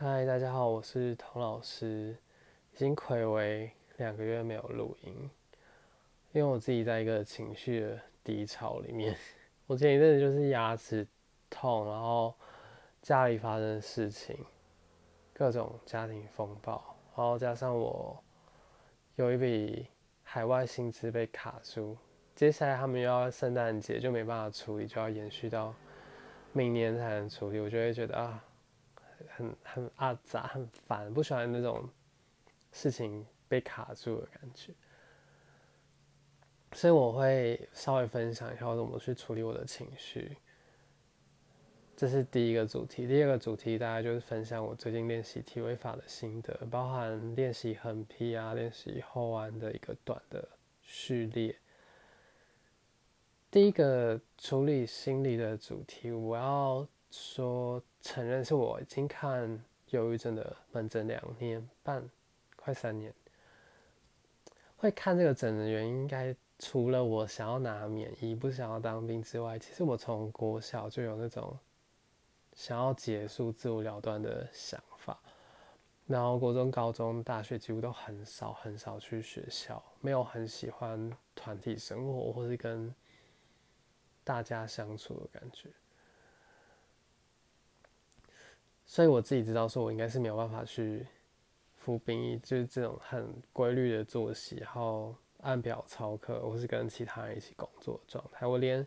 嗨，大家好，我是童老师。已经暌违两个月没有录音，因为我自己在一个情绪的低潮里面。我前一阵子就是牙齿痛，然后家里发生的事情，各种家庭风暴，然后加上我有一笔海外薪资被卡住，接下来他们又要圣诞节就没办法处理，就要延续到明年才能处理，我就会觉得啊。很很阿杂，很烦，不喜欢那种事情被卡住的感觉，所以我会稍微分享一下我怎么去处理我的情绪。这是第一个主题，第二个主题大概就是分享我最近练习体位法的心得，包含练习横劈啊，练习后弯的一个短的序列。第一个处理心理的主题，我要说。承认是我已经看忧郁症的门诊两年半，快三年。会看这个诊的原因，应该除了我想要拿免疫，不想要当兵之外，其实我从国小就有那种想要结束自我了断的想法。然后国中、高中、大学几乎都很少很少去学校，没有很喜欢团体生活或是跟大家相处的感觉。所以我自己知道，说我应该是没有办法去服兵役，就是这种很规律的作息，然后按表操课，或是跟其他人一起工作状态。我连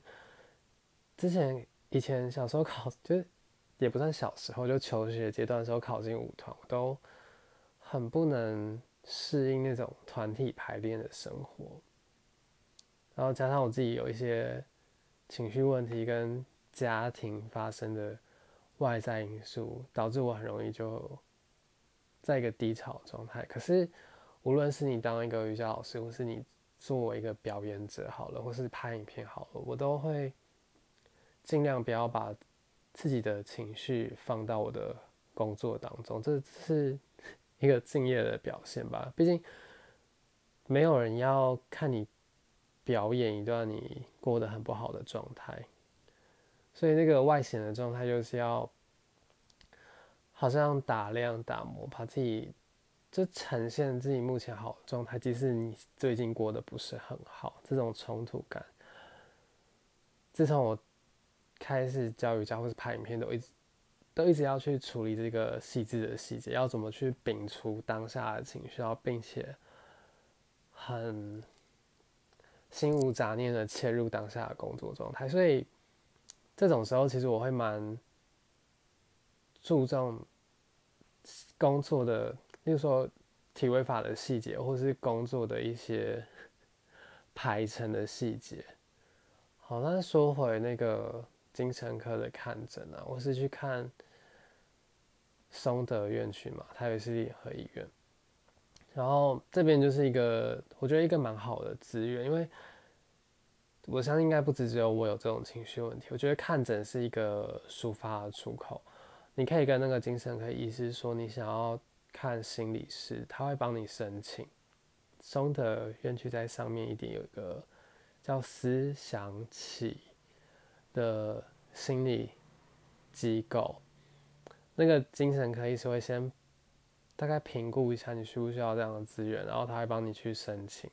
之前以前小时候考，就是也不算小时候，就求学阶段的时候考进舞团，我都很不能适应那种团体排练的生活。然后加上我自己有一些情绪问题跟家庭发生的。外在因素导致我很容易就在一个低潮状态。可是，无论是你当一个瑜伽老师，或是你作为一个表演者好了，或是拍影片好了，我都会尽量不要把自己的情绪放到我的工作当中。这是 一个敬业的表现吧。毕竟，没有人要看你表演一段你过得很不好的状态。所以那个外显的状态就是要，好像打量打磨，把自己就呈现自己目前好的状态，即使你最近过得不是很好，这种冲突感，自从我开始教瑜伽或是拍影片，都一直都一直要去处理这个细致的细节，要怎么去摒除当下的情绪，然后并且很心无杂念的切入当下的工作状态，所以。这种时候，其实我会蛮注重工作的，例如说体位法的细节，或是工作的一些 排程的细节。好，那说回那个精神科的看诊啊，我是去看松德院区嘛，台北市立和医院。然后这边就是一个，我觉得一个蛮好的资源，因为。我相信应该不止只有我有这种情绪问题。我觉得看诊是一个抒发的出口，你可以跟那个精神科医师说你想要看心理师，他会帮你申请。松德院区在上面一点有一个叫思想起的心理机构，那个精神科医师会先大概评估一下你需不需要这样的资源，然后他会帮你去申请。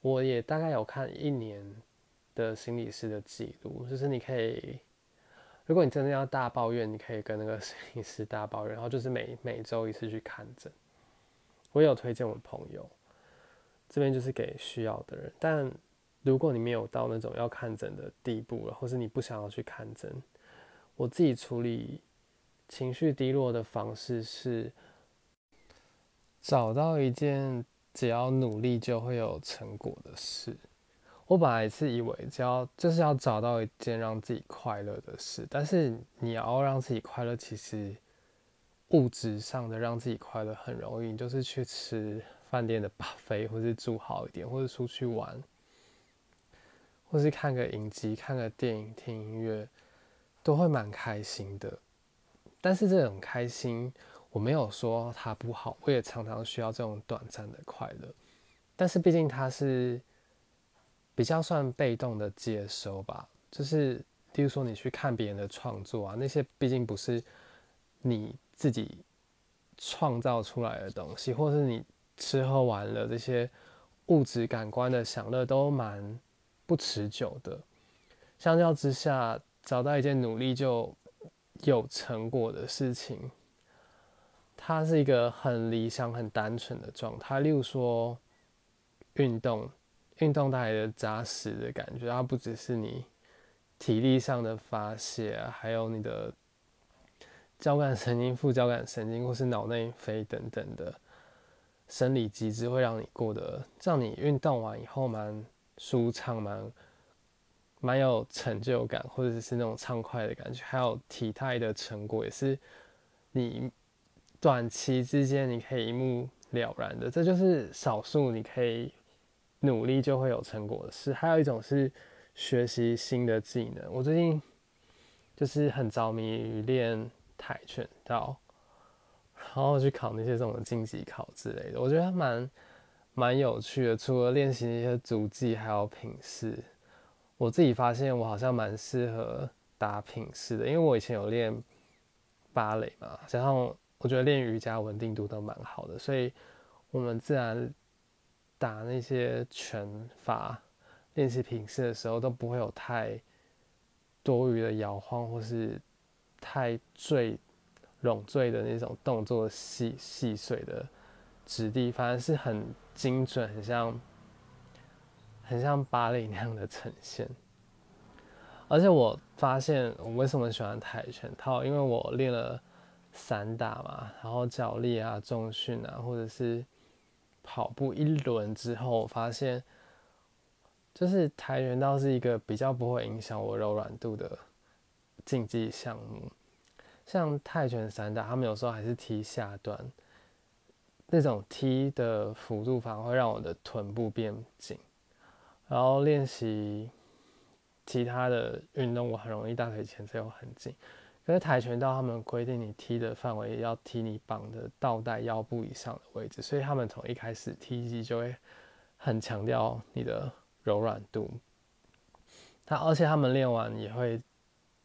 我也大概有看一年。的心理师的记录，就是你可以，如果你真的要大抱怨，你可以跟那个 心理师大抱怨，然后就是每每周一次去看诊。我有推荐我朋友，这边就是给需要的人。但如果你没有到那种要看诊的地步了，或是你不想要去看诊，我自己处理情绪低落的方式是找到一件只要努力就会有成果的事。我本来是以为只要就是要找到一件让自己快乐的事，但是你要让自己快乐，其实物质上的让自己快乐很容易，就是去吃饭店的 buffet，或是住好一点，或者出去玩，或是看个影集、看个电影、听音乐，都会蛮开心的。但是这种开心，我没有说它不好，我也常常需要这种短暂的快乐。但是毕竟它是。比较算被动的接收吧，就是，例如说你去看别人的创作啊，那些毕竟不是你自己创造出来的东西，或是你吃喝玩乐这些物质感官的享乐都蛮不持久的。相较之下，找到一件努力就有成果的事情，它是一个很理想、很单纯的状态。例如说，运动，运动带来的扎实的感觉，它不只是你体力上的发泄啊，还有你的交感神经、副交感神经或是脑内啡等等的生理机制，会让你过得，让你运动完以后蛮舒畅、蛮。蛮有成就感，或者是那种畅快的感觉，还有体态的成果，也是你短期之间你可以一目了然的。这就是少数你可以努力就会有成果的事。还有一种是学习新的技能。我最近就是很着迷于练跆拳道，然后去考那些这种晋级考之类的，我觉得蛮蛮有趣的。除了练习一些足技，还有品势。我自己发现我好像蛮适合打品势的，因为我以前有练芭蕾嘛，加上我觉得练瑜伽稳定度都蛮好的，所以我们自然打那些拳法练习平视的时候都不会有太多余的摇晃或是太坠拢坠的那种动作细细碎的质地，反而是很精准，很像。很像芭蕾那样的呈现，而且我发现我为什么喜欢跆拳套，因为我练了散打嘛，然后脚力啊、重训啊，或者是跑步一轮之后，我发现就是跆拳道是一个比较不会影响我柔软度的竞技项目。像泰拳、散打，他们有时候还是踢下端，那种踢的幅度反而会让我的臀部变紧。然后练习其他的运动，我很容易大腿前侧又很紧。可是跆拳道他们规定你踢的范围要踢你绑的倒带腰部以上的位置，所以他们从一开始踢击就会很强调你的柔软度。他而且他们练完也会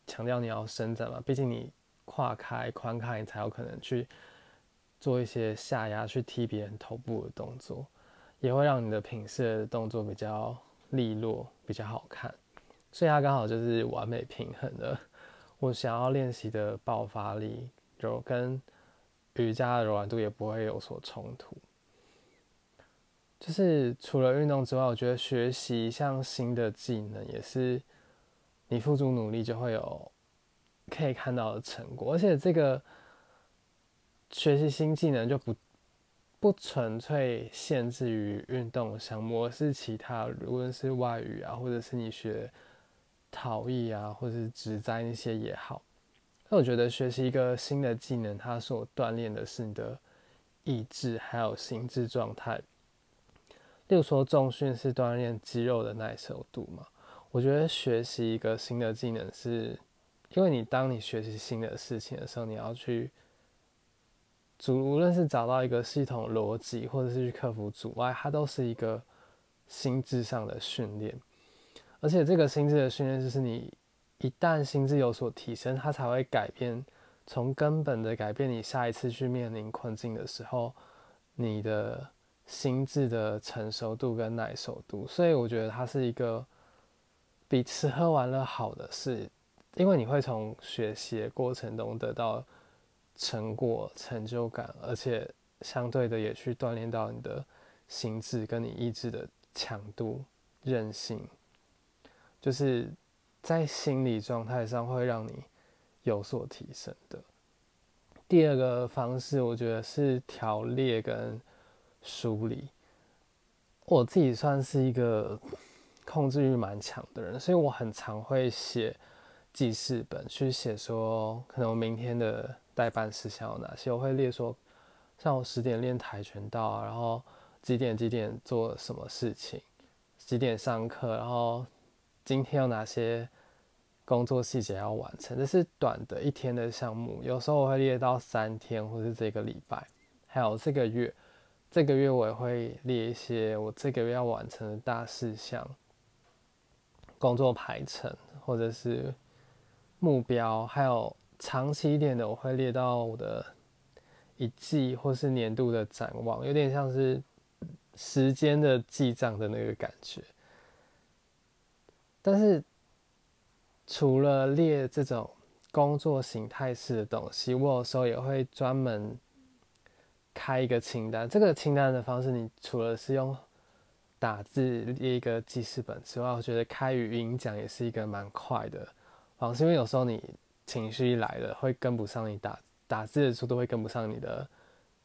强调你要伸展嘛，毕竟你胯开宽开，你才有可能去做一些下压去踢别人头部的动作，也会让你的品势的动作比较。利落比较好看，所以它刚好就是完美平衡的。我想要练习的爆发力，就跟瑜伽的柔软度也不会有所冲突。就是除了运动之外，我觉得学习一项新的技能也是你付出努力就会有可以看到的成果，而且这个学习新技能就不。不纯粹限制于运动项目，而是其他，无论是外语啊，或者是你学陶艺啊，或是植栽那些也好。那我觉得学习一个新的技能，它所锻炼的是你的意志还有心智状态。例如说重训是锻炼肌肉的耐受度嘛？我觉得学习一个新的技能，是因为你当你学习新的事情的时候，你要去。主无论是找到一个系统逻辑，或者是去克服阻碍，它都是一个心智上的训练。而且这个心智的训练，就是你一旦心智有所提升，它才会改变，从根本的改变你下一次去面临困境的时候，你的心智的成熟度跟耐受度。所以我觉得它是一个比吃喝玩乐好的事，因为你会从学习的过程中得到。成果、成就感，而且相对的也去锻炼到你的心智跟你意志的强度、韧性，就是在心理状态上会让你有所提升的。第二个方式，我觉得是条列跟梳理。我自己算是一个控制欲蛮强的人，所以我很常会写记事本去写说，可能我明天的。代办事项有哪些？我会列说，像我十点练跆拳道，然后几点几点做什么事情，几点上课，然后今天有哪些工作细节要完成。这是短的一天的项目，有时候我会列到三天，或是这个礼拜，还有这个月，这个月我也会列一些我这个月要完成的大事项，工作排程或者是目标，还有。长期一点的，我会列到我的一季或是年度的展望，有点像是时间的记账的那个感觉。但是除了列这种工作形态式的东西，我有时候也会专门开一个清单。这个清单的方式，你除了是用打字列一个记事本之外，我觉得开语音讲也是一个蛮快的方式，因为有时候你情绪一来了，会跟不上你打打字的速度，会跟不上你的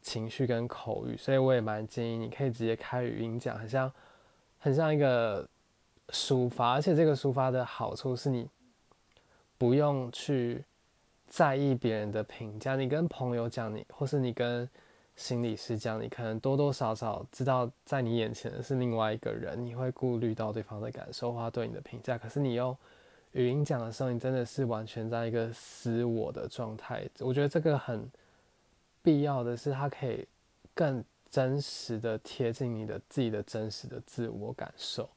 情绪跟口语，所以我也蛮建议你可以直接开语音讲，很像很像一个。抒发，而且这个抒发的好处是你不用去在意别人的评价。你跟朋友讲你，或是你跟心理师讲，你可能多多少少知道在你眼前的是另外一个人，你会顾虑到对方的感受，或他对你的评价。可是你用语音讲的时候，你真的是完全在一个私我的状态。我觉得这个很必要的是，它可以更真实的贴近你的自己的真实的自我感受。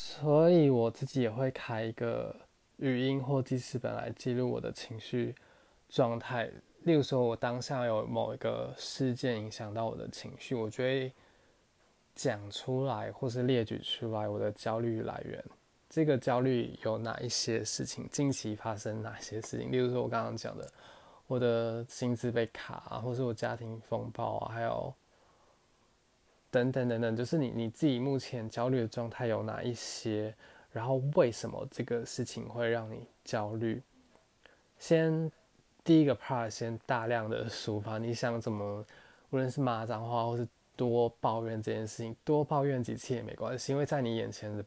所以我自己也会开一个语音或记事本来记录我的情绪状态。例如说，我当下有某一个事件影响到我的情绪，我就会讲出来或是列举出来我的焦虑来源。这个焦虑有哪一些事情？近期发生哪些事情？例如说，我刚刚讲的，我的薪资被卡，或是我家庭风暴啊，还有。等等等等，就是你你自己目前焦虑的状态有哪一些？然后为什么这个事情会让你焦虑？先第一个 part，先大量的抒发，你想怎么，无论是骂脏话或是多抱怨这件事情，多抱怨几次也没关系，因为在你眼前的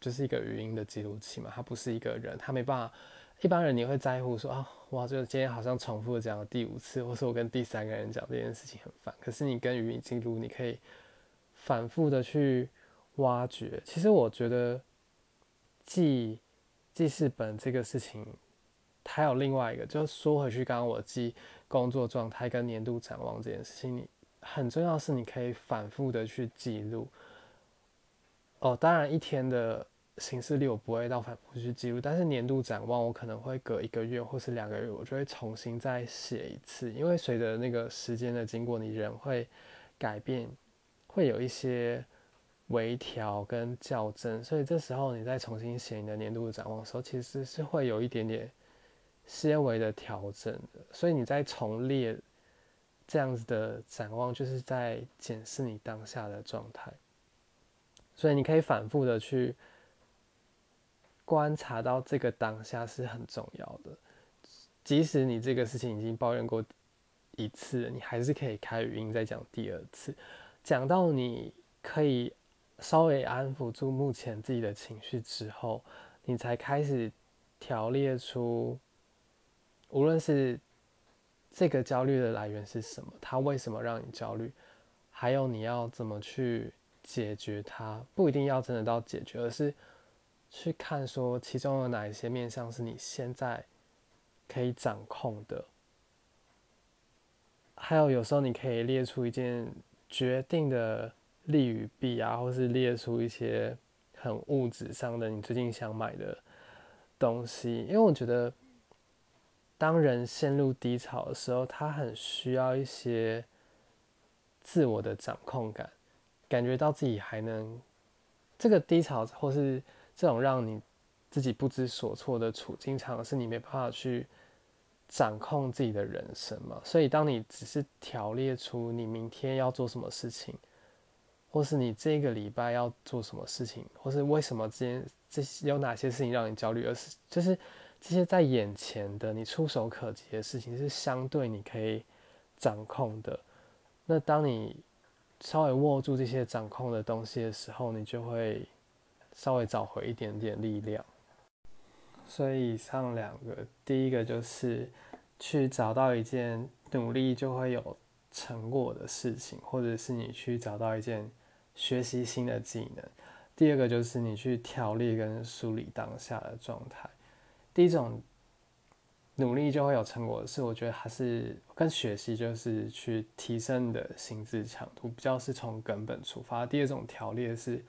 就是一个语音的记录器嘛，它不是一个人，他没办法。一般人你会在乎说啊，哇，就今天好像重复讲了第五次，或是我跟第三个人讲这件事情很烦。可是你跟语音记录，你可以。反复的去挖掘，其实我觉得记记事本这个事情，还有另外一个，就是说回去，刚刚我记工作状态跟年度展望这件事情，你很重要是你可以反复的去记录。哦，当然一天的形式力我不会到反复去记录，但是年度展望我可能会隔一个月或是两个月，我就会重新再写一次，因为随着那个时间的经过，你人会改变。会有一些微调跟校正，所以这时候你再重新写你的年度展望的时候，其实是会有一点点些微的调整的。所以你在重列这样子的展望，就是在检视你当下的状态。所以你可以反复的去观察到这个当下是很重要的。即使你这个事情已经抱怨过一次，你还是可以开语音再讲第二次。讲到你可以稍微安抚住目前自己的情绪之后，你才开始条列出，无论是这个焦虑的来源是什么，它为什么让你焦虑，还有你要怎么去解决它，不一定要真的到解决，而是去看说其中有哪一些面向是你现在可以掌控的，还有有时候你可以列出一件。决定的利与弊啊，或是列出一些很物质上的你最近想买的东西，因为我觉得，当人陷入低潮的时候，他很需要一些自我的掌控感，感觉到自己还能这个低潮或是这种让你自己不知所措的处境，常是你没办法去。掌控自己的人生嘛，所以当你只是条列出你明天要做什么事情，或是你这个礼拜要做什么事情，或是为什么这件这些有哪些事情让你焦虑，而是就是这些在眼前的你触手可及的事情是相对你可以掌控的。那当你稍微握住这些掌控的东西的时候，你就会稍微找回一点点力量。所以以上两个，第一个就是去找到一件努力就会有成果的事情，或者是你去找到一件学习新的技能。第二个就是你去调理跟梳理当下的状态。第一种努力就会有成果的事，我觉得还是跟学习就是去提升你的心智强度，比较是从根本出发。第二种调理是。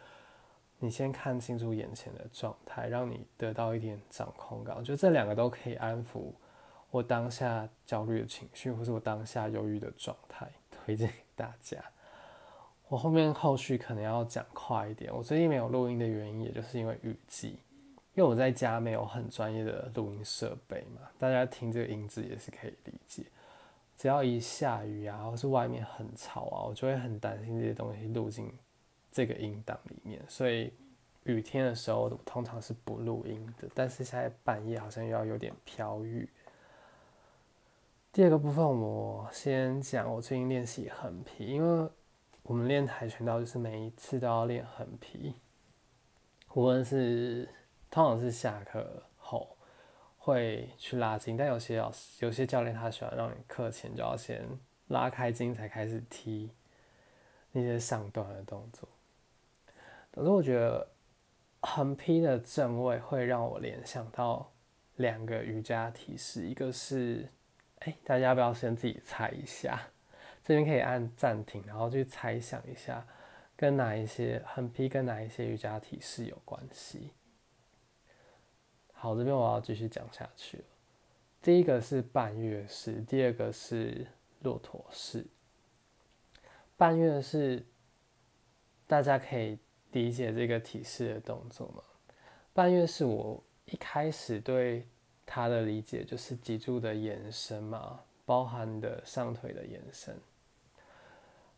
你先看清楚眼前的状态，让你得到一点掌控感。我觉得这两个都可以安抚我当下焦虑的情绪，或是我当下忧郁的状态，推荐给大家。我后面后续可能要讲快一点。我最近没有录音的原因，也就是因为雨季，因为我在家没有很专业的录音设备嘛，大家听这个音质也是可以理解。只要一下雨啊，或是外面很吵啊，我就会很担心这些东西录进这个音档里面。所以雨天的时候，通常是不录音的。但是现在半夜好像又要有点飘雨。第二个部分，我先讲我最近练习横劈，因为我们练跆拳道就是每一次都要练横劈，无论是通常是下课后会去拉筋，但有些老师、有些教练他喜欢让你课前就要先拉开筋才开始踢那些上段的动作。可是我觉得横劈的正位会让我联想到两个瑜伽体式，一个是。哎，大家要不要先自己猜一下？这边可以按暂停，然后去猜想一下，跟哪一些横劈跟哪一些瑜伽体式有关系？好，这边我要继续讲下去了。第一个是半月式，第二个是骆驼式。半月式，大家可以理解这个体式的动作吗？半月式，我一开始对。它的理解就是脊柱的延伸嘛，包含的上腿的延伸，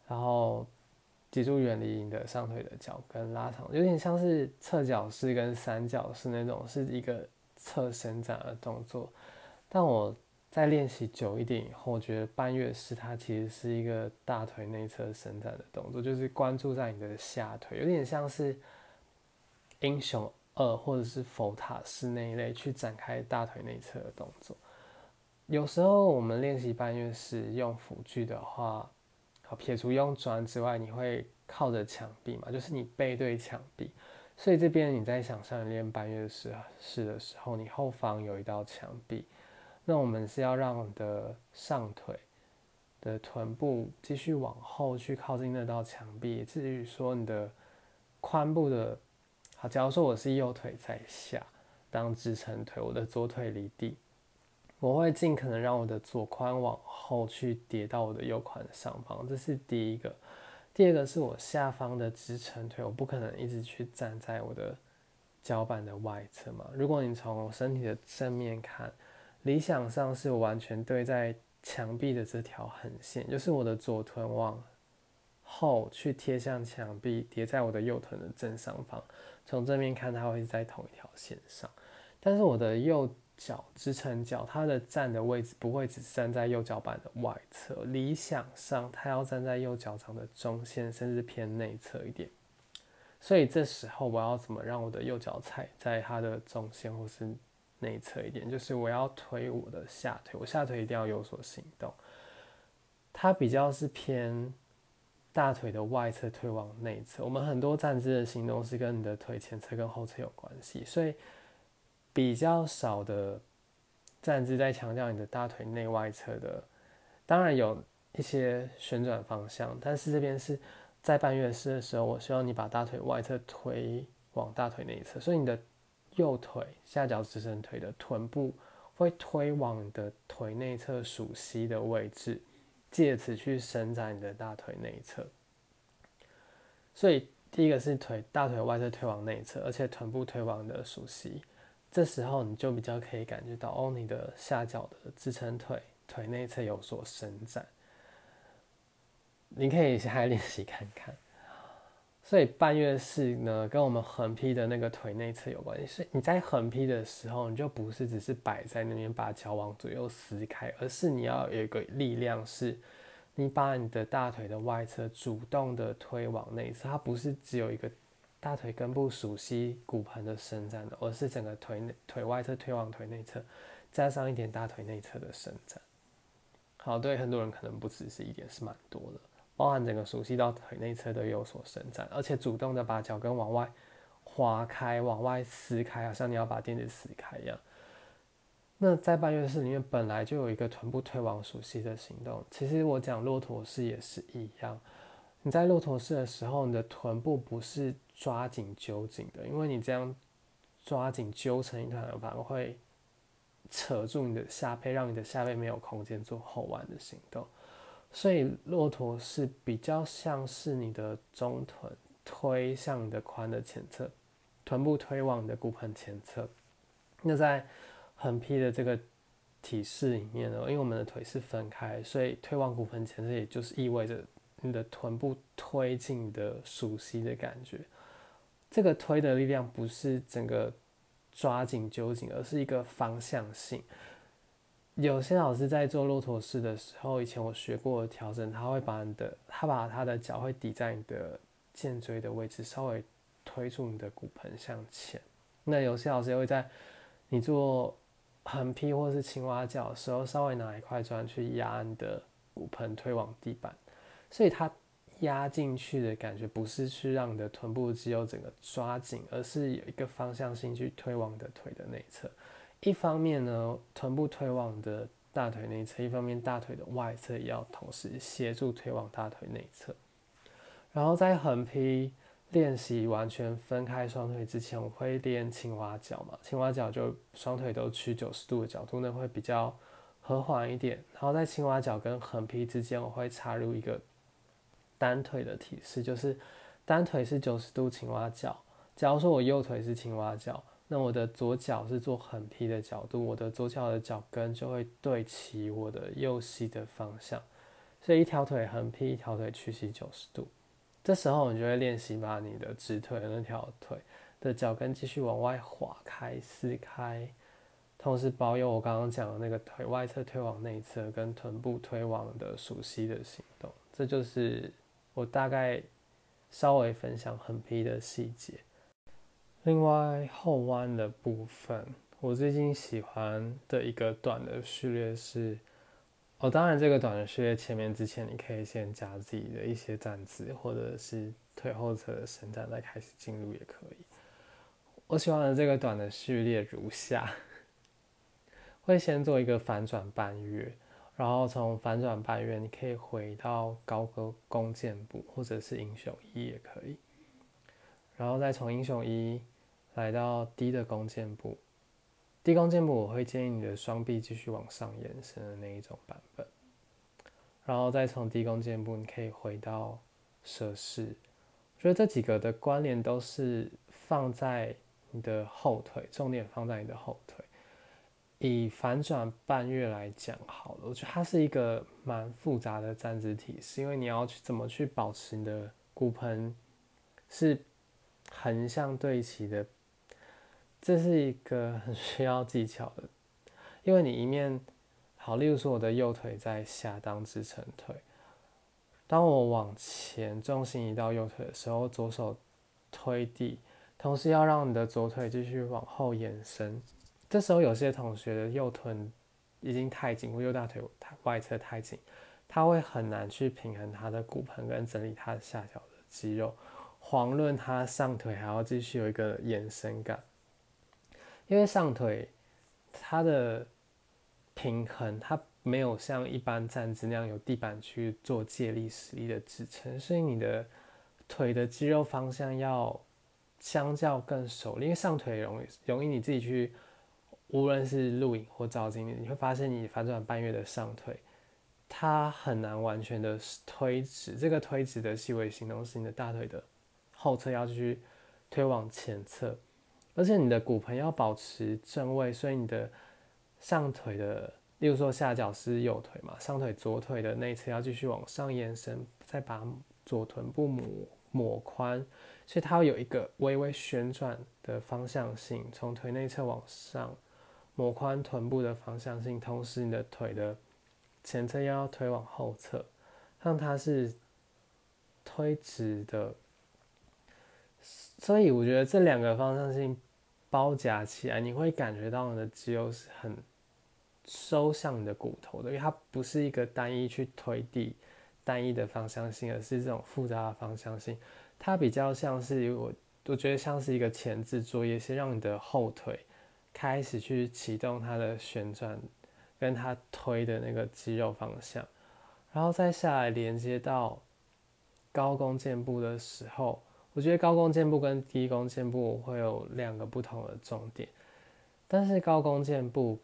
然后脊柱远离你的上腿的脚跟拉长，有点像是侧脚式跟三角式那种，是一个侧伸展的动作。但我在练习久一点以后，我觉得半月式它其实是一个大腿内侧伸展的动作，就是关注在你的下腿，有点像是英雄。二，或者是佛塔式那一类去展开大腿内侧的动作。有时候我们练习半月式用辅具的话，好撇除用砖之外，你会靠着墙壁嘛？就是你背对墙壁，所以这边你在想象练半月式式的时候，你后方有一道墙壁，那我们是要让你的上腿的臀部继续往后去靠近那道墙壁，至于说你的髋部的。好，假如说我是右腿在下当支撑腿，我的左腿离地，我会尽可能让我的左髋往后去叠到我的右髋上方，这是第一个。第二个是我下方的支撑腿，我不可能一直去站在我的脚板的外侧嘛。如果你从身体的正面看，理想上是完全对在墙壁的这条横线，就是我的左臀往后去贴向墙壁，叠在我的右臀的正上方。从正面看，它会在同一条线上，但是我的右脚支撑脚，它的站的位置不会只站在右脚板的外侧，理想上它要站在右脚掌的中线，甚至偏内侧一点。所以这时候我要怎么让我的右脚踩在它的中线或是内侧一点？就是我要推我的下腿，我下腿一定要有所行动。它比较是偏。大腿的外侧推往内侧，我们很多站姿的行动是跟你的腿前侧跟后侧有关系，所以比较少的站姿在强调你的大腿内外侧的，当然有一些旋转方向，但是这边是在半月式的时候，我希望你把大腿外侧推往大腿内侧，所以你的右腿下脚支撑腿的臀部会推往你的腿内侧属膝的位置。借此去伸展你的大腿内侧，所以第一个是腿大腿外侧推往内侧，而且臀部推往的属膝，这时候你就比较可以感觉到哦，你的下脚的支撑腿腿内侧有所伸展，你可以先来练习看看。所以半月式呢，跟我们横劈的那个腿内侧有关系。是你在横劈的时候，你就不是只是摆在那边把脚往左右撕开，而是你要有一个力量，是你把你的大腿的外侧主动的推往内侧。它不是只有一个大腿根部属膝骨盆的伸展的，而是整个腿内腿外侧推往腿内侧，加上一点大腿内侧的伸展。好，对很多人可能不只是一点，是蛮多的。包含整个熟悉到腿内侧都有所伸展，而且主动的把脚跟往外划开、往外撕开，好像你要把垫子撕开一样。那在半月式里面本来就有一个臀部推往熟悉的行动，其实我讲骆驼式也是一样。你在骆驼式的时候，你的臀部不是抓紧揪紧的，因为你这样抓紧揪成一团，反而会扯住你的下背，让你的下背没有空间做后弯的行动。所以骆驼是比较像是你的中臀推向你的髋的前侧，臀部推往你的骨盆前侧。那在横劈的这个体式里面呢，因为我们的腿是分开，所以推往骨盆前侧，也就是意味着你的臀部推进的熟悉的感觉。这个推的力量不是整个抓紧揪紧，而是一个方向性。有些老师在做骆驼式的时候，以前我学过调整，他会把你的他把他的脚会抵在你的肩椎的位置，稍微推出你的骨盆向前。那有些老师也会在你做横劈或是青蛙脚的时候，稍微拿一块砖去压你的骨盆推往地板，所以它压进去的感觉不是去让你的臀部肌肉整个抓紧，而是有一个方向性去推往你的腿的内侧。一方面呢，臀部推往的大腿内侧；一方面，大腿的外侧也要同时协助推往大腿内侧。然后在横劈练习完全分开双腿之前，我会练青蛙脚嘛。青蛙脚就双腿都曲九十度的角度呢，会比较和缓一点。然后在青蛙脚跟横劈之间，我会插入一个单腿的体式，就是单腿是九十度青蛙脚。假如说我右腿是青蛙脚。那我的左脚是做横劈的角度，我的左脚的脚跟就会对齐我的右膝的方向，所以一条腿横劈，一条腿屈膝九十度。这时候你就会练习把你的直腿的那条腿的脚跟继续往外划开、撕开，同时保有我刚刚讲的那个腿外侧推往内侧跟臀部推往的属膝的行动。这就是我大概稍微分享横劈的细节。另外后弯的部分，我最近喜欢的一个短的序列是，哦，当然这个短的序列前面之前你可以先加自己的一些站姿，或者是腿后侧的伸展，再开始进入也可以。我喜欢的这个短的序列如下：会先做一个反转半月，然后从反转半月你可以回到高歌弓箭步，或者是英雄一也可以。然后再从英雄一来到低的弓箭步，低弓箭步我会建议你的双臂继续往上延伸的那一种版本。然后再从低弓箭步，你可以回到蛇式。我觉得这几个的关联都是放在你的后腿，重点放在你的后腿。以反转半月来讲好了，我觉得它是一个蛮复杂的站姿体，是因为你要去怎么去保持你的骨盆是。横向对齐的，这是一个很需要技巧的，因为你一面好，例如说我的右腿在下当支撑腿，当我往前重心移到右腿的时候，左手推地，同时要让你的左腿继续往后延伸。这时候有些同学的右臀已经太紧，或右大腿外侧太紧，他会很难去平衡他的骨盆跟整理他的下脚的肌肉。遑论他上腿还要继续有一个延伸感，因为上腿它的平衡，它没有像一般站姿那样有地板去做借力使力的支撑，所以你的腿的肌肉方向要相较更熟练。因为上腿容易容易你自己去，无论是录影或照镜，你会发现你反转半月的上腿，它很难完全的推直。这个推直的细微行动是你的大腿的。后侧要去推往前侧，而且你的骨盆要保持正位，所以你的上腿的，例如说下脚是右腿嘛，上腿左腿的内侧要继续往上延伸，再把左臀部抹抹宽，所以它会有一个微微旋转的方向性，从腿内侧往上抹宽臀部的方向性，同时你的腿的前侧要推往后侧，让它是推直的。所以我觉得这两个方向性包夹起来，你会感觉到你的肌肉是很收向你的骨头的，因为它不是一个单一去推地、单一的方向性，而是这种复杂的方向性。它比较像是我，我觉得像是一个前置作业，是让你的后腿开始去启动它的旋转，跟它推的那个肌肉方向，然后再下来连接到高弓箭步的时候。我觉得高弓箭步跟低弓箭步会有两个不同的重点，但是高弓箭步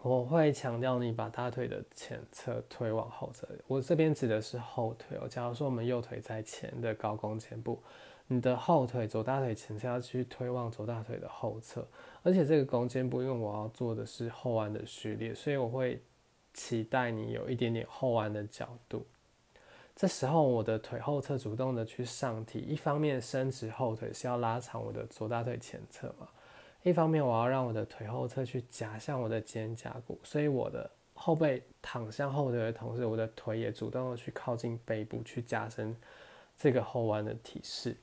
我会强调你把大腿的前侧推往后侧。我这边指的是后腿哦。假如说我们右腿在前的高弓肩部，你的后腿左大腿前侧要去推往左大腿的后侧。而且这个弓箭步，因为我要做的是后弯的序列，所以我会期待你有一点点后弯的角度。这时候我的腿后侧主动的去上提，一方面伸直后腿是要拉长我的左大腿前侧嘛。一方面，我要让我的腿后侧去夹向我的肩胛骨，所以我的后背躺向后腿的同时，我的腿也主动的去靠近背部，去加深这个后弯的体式。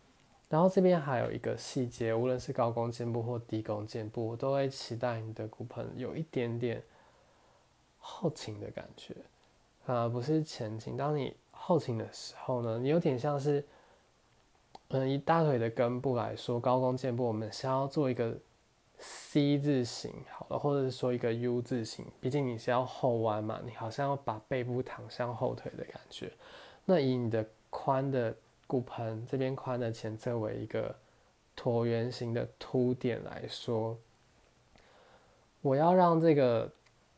然后这边还有一个细节，无论是高弓箭步或低弓箭步，我都会期待你的骨盆有一点点后倾的感觉，啊，不是前倾。当你后倾的时候呢，你有点像是，嗯，以大腿的根部来说，高弓箭步我们先要做一个。C 字形好了，或者是说一个 U 字形，毕竟你是要后弯嘛，你好像要把背部躺向后腿的感觉。那以你的髋的骨盆这边髋的前侧为一个椭圆形的凸点来说，我要让这个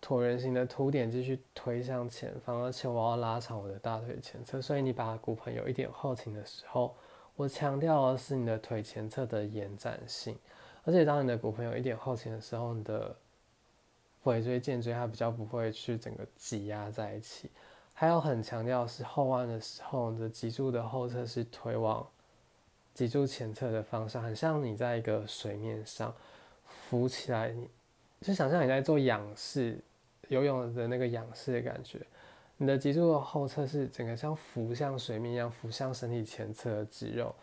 椭圆形的凸点继续推向前方，而且我要拉长我的大腿前侧。所以你把骨盆有一点后倾的时候，我强调的是你的腿前侧的延展性。而且当你的骨盆有一点后倾的时候，你的尾椎、肩椎它比较不会去整个挤压在一起。还有很强调是后弯的时候，你的脊柱的后侧是推往脊柱前侧的方向，很像你在一个水面上浮起来，你就想象你在做仰视游泳的那个仰视的感觉。你的脊柱的后侧是整个像浮向水面一样浮向身体前侧的肌肉。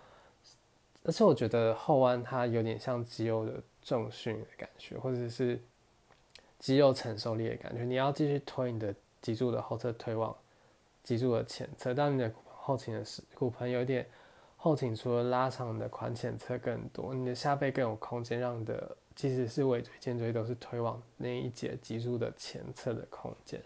而且我觉得后弯它有点像肌肉的重训的感觉，或者是肌肉承受力的感觉。你要继续推你的脊柱的后侧，推往脊柱的前侧。当你的后倾的时，骨盆有点后倾，除了拉长你的髋前侧更多，你的下背更有空间，让你的即使是尾椎、肩椎都是推往那一节脊柱的前侧的空间。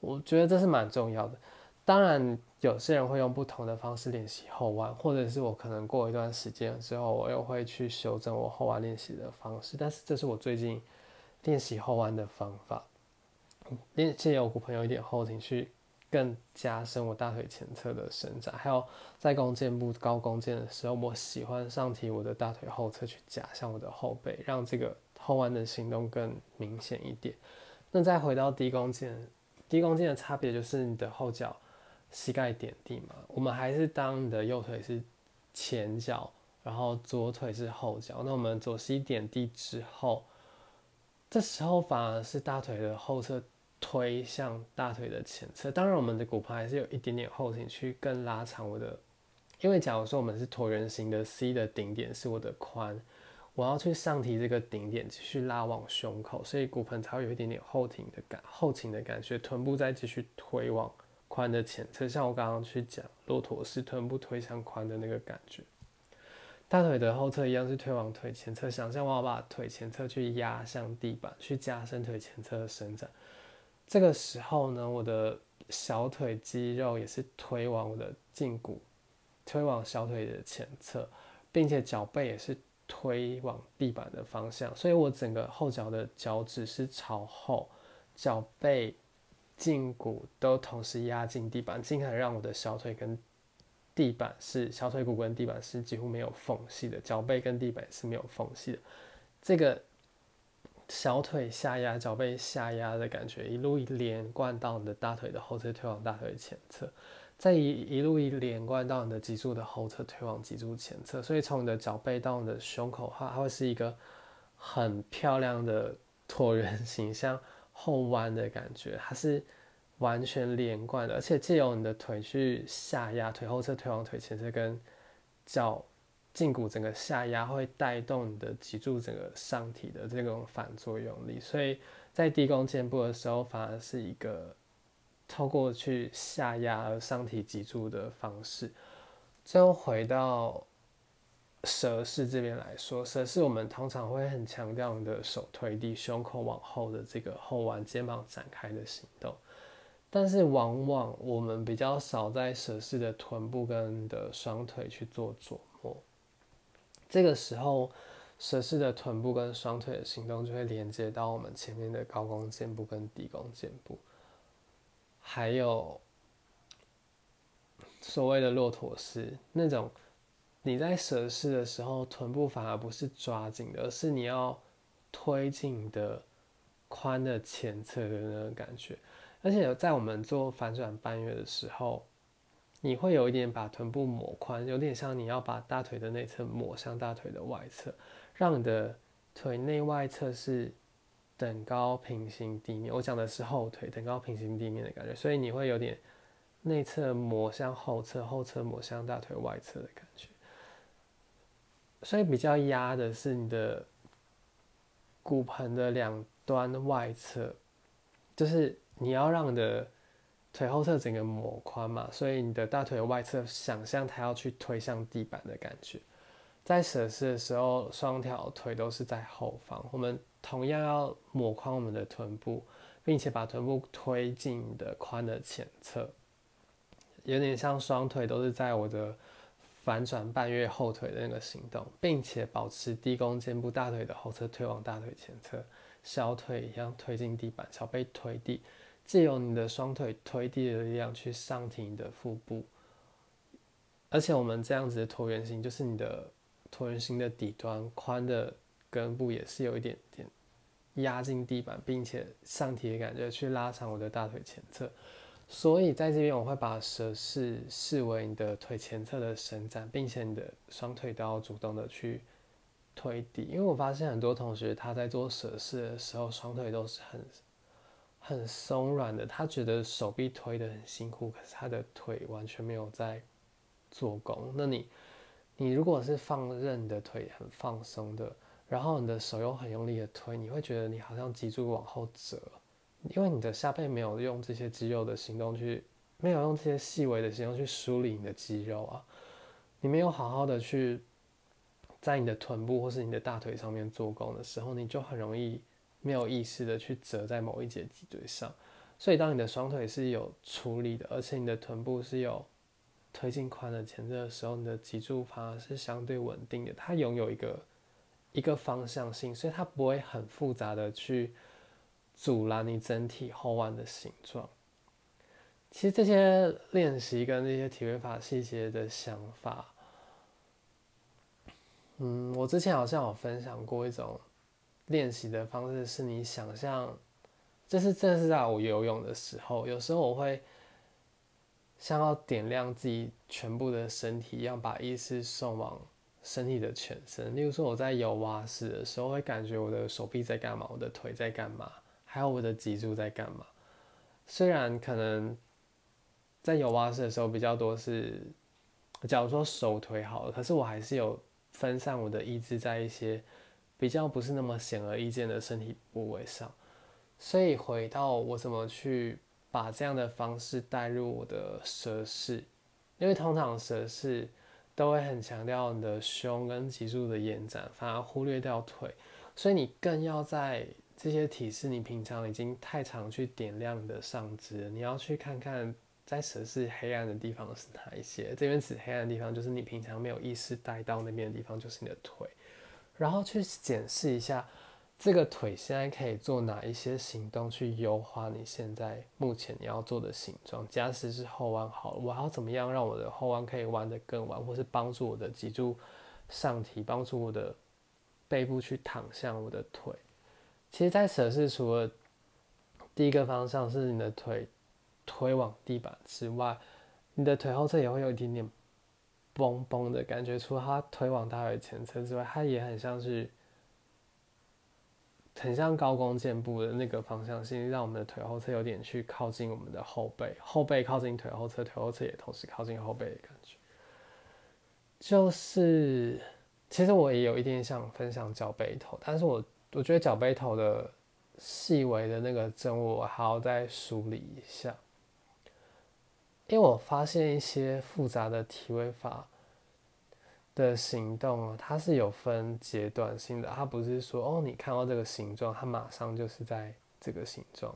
我觉得这是蛮重要的。当然，有些人会用不同的方式练习后弯，或者是我可能过一段时间之后，我又会去修正我后弯练习的方式。但是，这是我最近练习后弯的方法，练借由骨盆有一点后倾，去更加深我大腿前侧的伸展。还有在弓箭步高弓箭的时候，我喜欢上提我的大腿后侧去夹向我的后背，让这个后弯的行动更明显一点。那再回到低弓箭，低弓箭的差别就是你的后脚。膝盖点地嘛，我们还是当你的右腿是前脚，然后左腿是后脚。那我们左膝点地之后，这时候反而是大腿的后侧推向大腿的前侧。当然，我们的骨盆还是有一点点后倾，去更拉长我的。因为假如说我们是椭圆形的 C 的顶点是我的髋，我要去上提这个顶点，继续拉往胸口，所以骨盆才会有一点点后挺的感，后倾的感觉，臀部再继续推往。髋的前侧，像我刚刚去讲骆驼式臀部推向髋的那个感觉，大腿的后侧一样是推往腿前侧，想象我要把腿前侧去压向地板，去加深腿前侧的伸展。这个时候呢，我的小腿肌肉也是推往我的胫骨，推往小腿的前侧，并且脚背也是推往地板的方向，所以我整个后脚的脚趾是朝后，脚背。胫骨都同时压进地板，尽可能让我的小腿跟地板是小腿骨跟地板是几乎没有缝隙的，脚背跟地板是没有缝隙的。这个小腿下压、脚背下压的感觉，一路一连贯到你的大腿的后侧推往大腿前侧，再一一路一连贯到你的脊柱的后侧推往脊柱前侧。所以从你的脚背到你的胸口，的话它会是一个很漂亮的椭圆形，像。后弯的感觉，它是完全连贯的，而且借由你的腿去下压，腿后侧推往腿前侧，跟脚胫骨整个下压，会带动你的脊柱整个上提的这种反作用力，所以在低弓箭步的时候，反而是一个透过去下压而上提脊柱的方式。最后回到。蛇式这边来说，蛇式我们通常会很强调你的手推地、胸口往后的这个后弯、肩膀展开的行动，但是往往我们比较少在蛇式的臀部跟的双腿去做琢。这个时候，蛇式的臀部跟双腿的行动就会连接到我们前面的高弓箭步跟低弓箭步，还有所谓的骆驼式那种，你在蛇式的时候，臀部反而不是抓紧的，而是你要推进的宽的前侧的那个感觉，而且在我们做反转半月的时候。你会有一点把臀部抹宽，有点像你要把大腿的内侧抹向大腿的外侧，让你的腿内外侧是等高平行地面。我讲的是后腿等高平行地面的感觉，所以你会有点内侧抹向后侧，后侧抹向大腿外侧的感觉。所以比较压的是你的骨盆的两端外侧，就是你要让你的。腿后侧整个抹宽嘛，所以你的大腿外侧想象它要去推向地板的感觉。在蛇式的时候，双条腿都是在后方，我们同样要抹宽我们的臀部，并且把臀部推进的髋的前侧，有点像双腿都是在我的反转半月后腿的那个行动，并且保持低弓肩部，大腿的后侧推往大腿前侧，小腿一样推进地板，小背推地。借由你的双腿推地的力量去上提你的腹部，而且我们这样子的椭圆形，就是你的椭圆形的底端宽的根部也是有一点点压进地板，并且上提的感觉去拉长我的大腿前侧。所以在这边我会把蛇式视为你的腿前侧的伸展，并且你的双腿都要主动的去推地，因为我发现很多同学他在做蛇式的时候，双腿都是很。很松软的，他觉得手臂推的很辛苦，可是他的腿完全没有在做功。那你，你如果是放任的腿很放松的，然后你的手又很用力的推，你会觉得你好像脊柱往后折，因为你的下背没有用这些肌肉的行动去，没有用这些细微的行动去梳理你的肌肉啊，你没有好好的去在你的臀部或是你的大腿上面做功的时候，你就很容易。没有意识的去折在某一节脊椎上，所以当你的双腿是有处理的，而且你的臀部是有推进髋的前侧的时候，你的脊柱反而是相对稳定的，它拥有一个一个方向性，所以它不会很复杂的去阻拦你整体后弯的形状。其实这些练习跟这些体位法细节的想法，嗯，我之前好像有分享过一种。练习的方式是你想象，这是这是在我游泳的时候，有时候我会像要点亮自己全部的身体一样，把意识送往身体的全身。例如说我在游蛙式的时候，会感觉我的手臂在干嘛，我的腿在干嘛，还有我的脊柱在干嘛。虽然可能在游蛙式的时候比较多是，假如说手腿好了，可是我还是有分散我的意志在一些。比较不是那么显而易见的身体部位上，所以回到我怎么去把这样的方式带入我的蛇式，因为通常蛇式都会很强调你的胸跟脊柱的延展，反而忽略掉腿，所以你更要在这些体式你平常已经太常去点亮你的上肢，你要去看看在蛇式黑暗的地方是哪一些，这边指黑暗的地方就是你平常没有意识带到那边的地方，就是你的腿。然后去检视一下，这个腿现在可以做哪一些行动去优化你现在目前你要做的形状。假使是后弯好了，我要怎么样让我的后弯可以弯得更弯，或是帮助我的脊柱上提，帮助我的背部去躺向我的腿。其实，在蛇式除了第一个方向是你的腿推往地板之外，你的腿后侧也会有一点点。绷绷的感觉，除了它推往大腿前侧之外，它也很像是，很像高弓箭步的那个方向性，让我们的腿后侧有点去靠近我们的后背，后背靠近腿后侧，腿后侧也同时靠近后背的感觉。就是，其实我也有一点想分享脚背头，但是我我觉得脚背头的细微的那个针，我还要再梳理一下。因为我发现一些复杂的体位法的行动，它是有分阶段性的，它不是说哦，你看到这个形状，它马上就是在这个形状。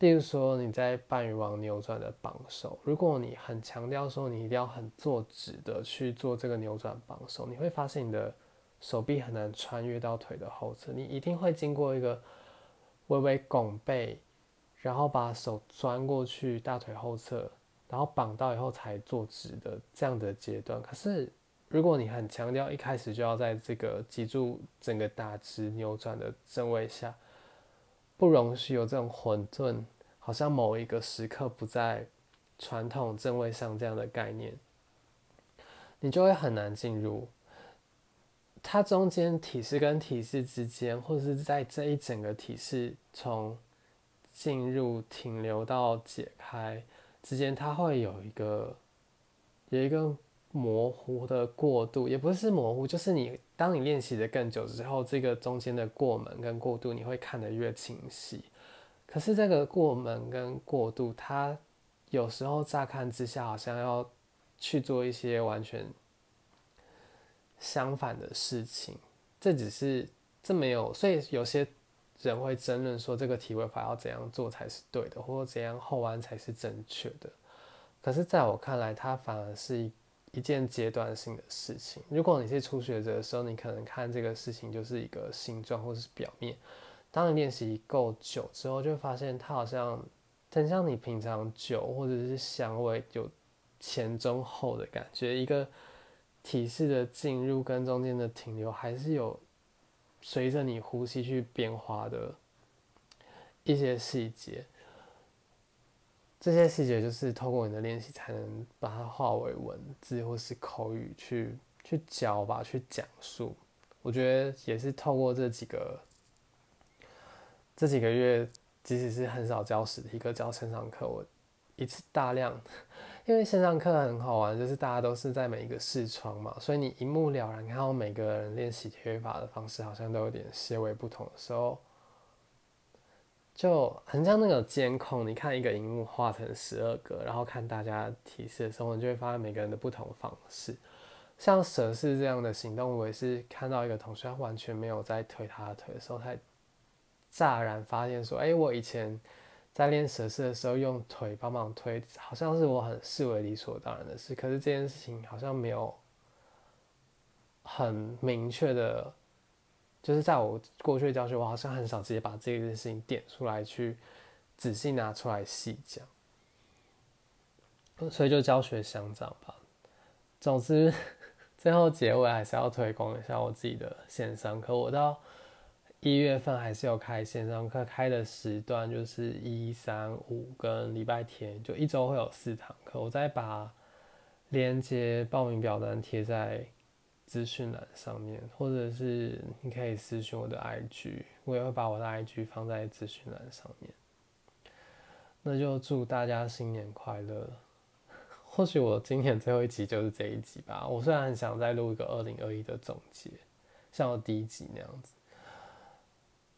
例如说你在半鱼王扭转的绑手，如果你很强调说你一定要很坐直的去做这个扭转绑手，你会发现你的手臂很难穿越到腿的后侧，你一定会经过一个微微拱背，然后把手钻过去大腿后侧，然后绑到以后才坐直的这样的阶段。可是如果你很强调一开始就要在这个脊柱整个打直扭转的正位下，不容许有这种混沌，好像某一个时刻不在传统正位上这样的概念，你就会很难进入。它中间体式跟体式之间，或者是在这一整个体式从进入、停留到解开之间，它会有一个有一个模糊的过渡，也不是模糊，就是你当你练习的更久之后，这个中间的过门跟过渡你会看得越清晰。可是这个过门跟过渡，它有时候乍看之下好像要去做一些完全。相反的事情，这只是这没有，所以有些人会争论说这个体位法要怎样做才是对的，或者怎样后弯才是正确的。可是在我看来，它反而是一一件阶段性的事情。如果你是初学者的时候，你可能看这个事情就是一个形状或是表面。当你练习够久之后，就发现它好像很像你平常酒或者是香味有前中后的感觉，一个。体式的进入跟中间的停留，还是有随着你呼吸去变化的一些细节。这些细节就是透过你的练习，才能把它化为文字或是口语去去教吧，去讲述。我觉得也是透过这几个这几个月，即使是很少教实体课、教线上课，我一次大量。因为线上课很好玩，就是大家都是在每一个视窗嘛，所以你一目了然看到每个人练习贴法的方式好像都有点些微不同的时候，就很像那个监控。你看一个荧幕画成十二个，然后看大家提示的时候，你就会发现每个人的不同方式。像蛇式这样的行动，我也是看到一个同学他完全没有在推他的腿的时候，才乍然发现说：“哎，我以前。”在练蛇式的时候，用腿帮忙推，好像是我很视为理所当然的事。可是这件事情好像没有很明确的，就是在我过去的教学，我好像很少直接把这件事情点出来，去仔细拿出来细讲。所以就教学相长吧。总之，最后结尾还是要推广一下我自己的线上课。我到。一月份还是有开线上课，开的时段就是一、三、五跟礼拜天，就一周会有四堂课。我再把链接、报名表单贴在资讯栏上面，或者是你可以私讯我的 IG，我也会把我的 IG 放在资讯栏上面。那就祝大家新年快乐！或许我今年最后一集就是这一集吧。我虽然很想再录一个二零二一的总结，像我第一集那样子。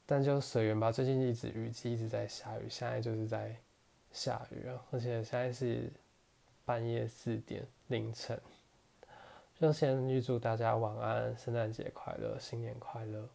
但就随缘吧。最近一直雨季一直在下雨，现在就是在下雨啊，而且现在是半夜四点凌晨。就先预祝大家晚安，圣诞节快乐，新年快乐。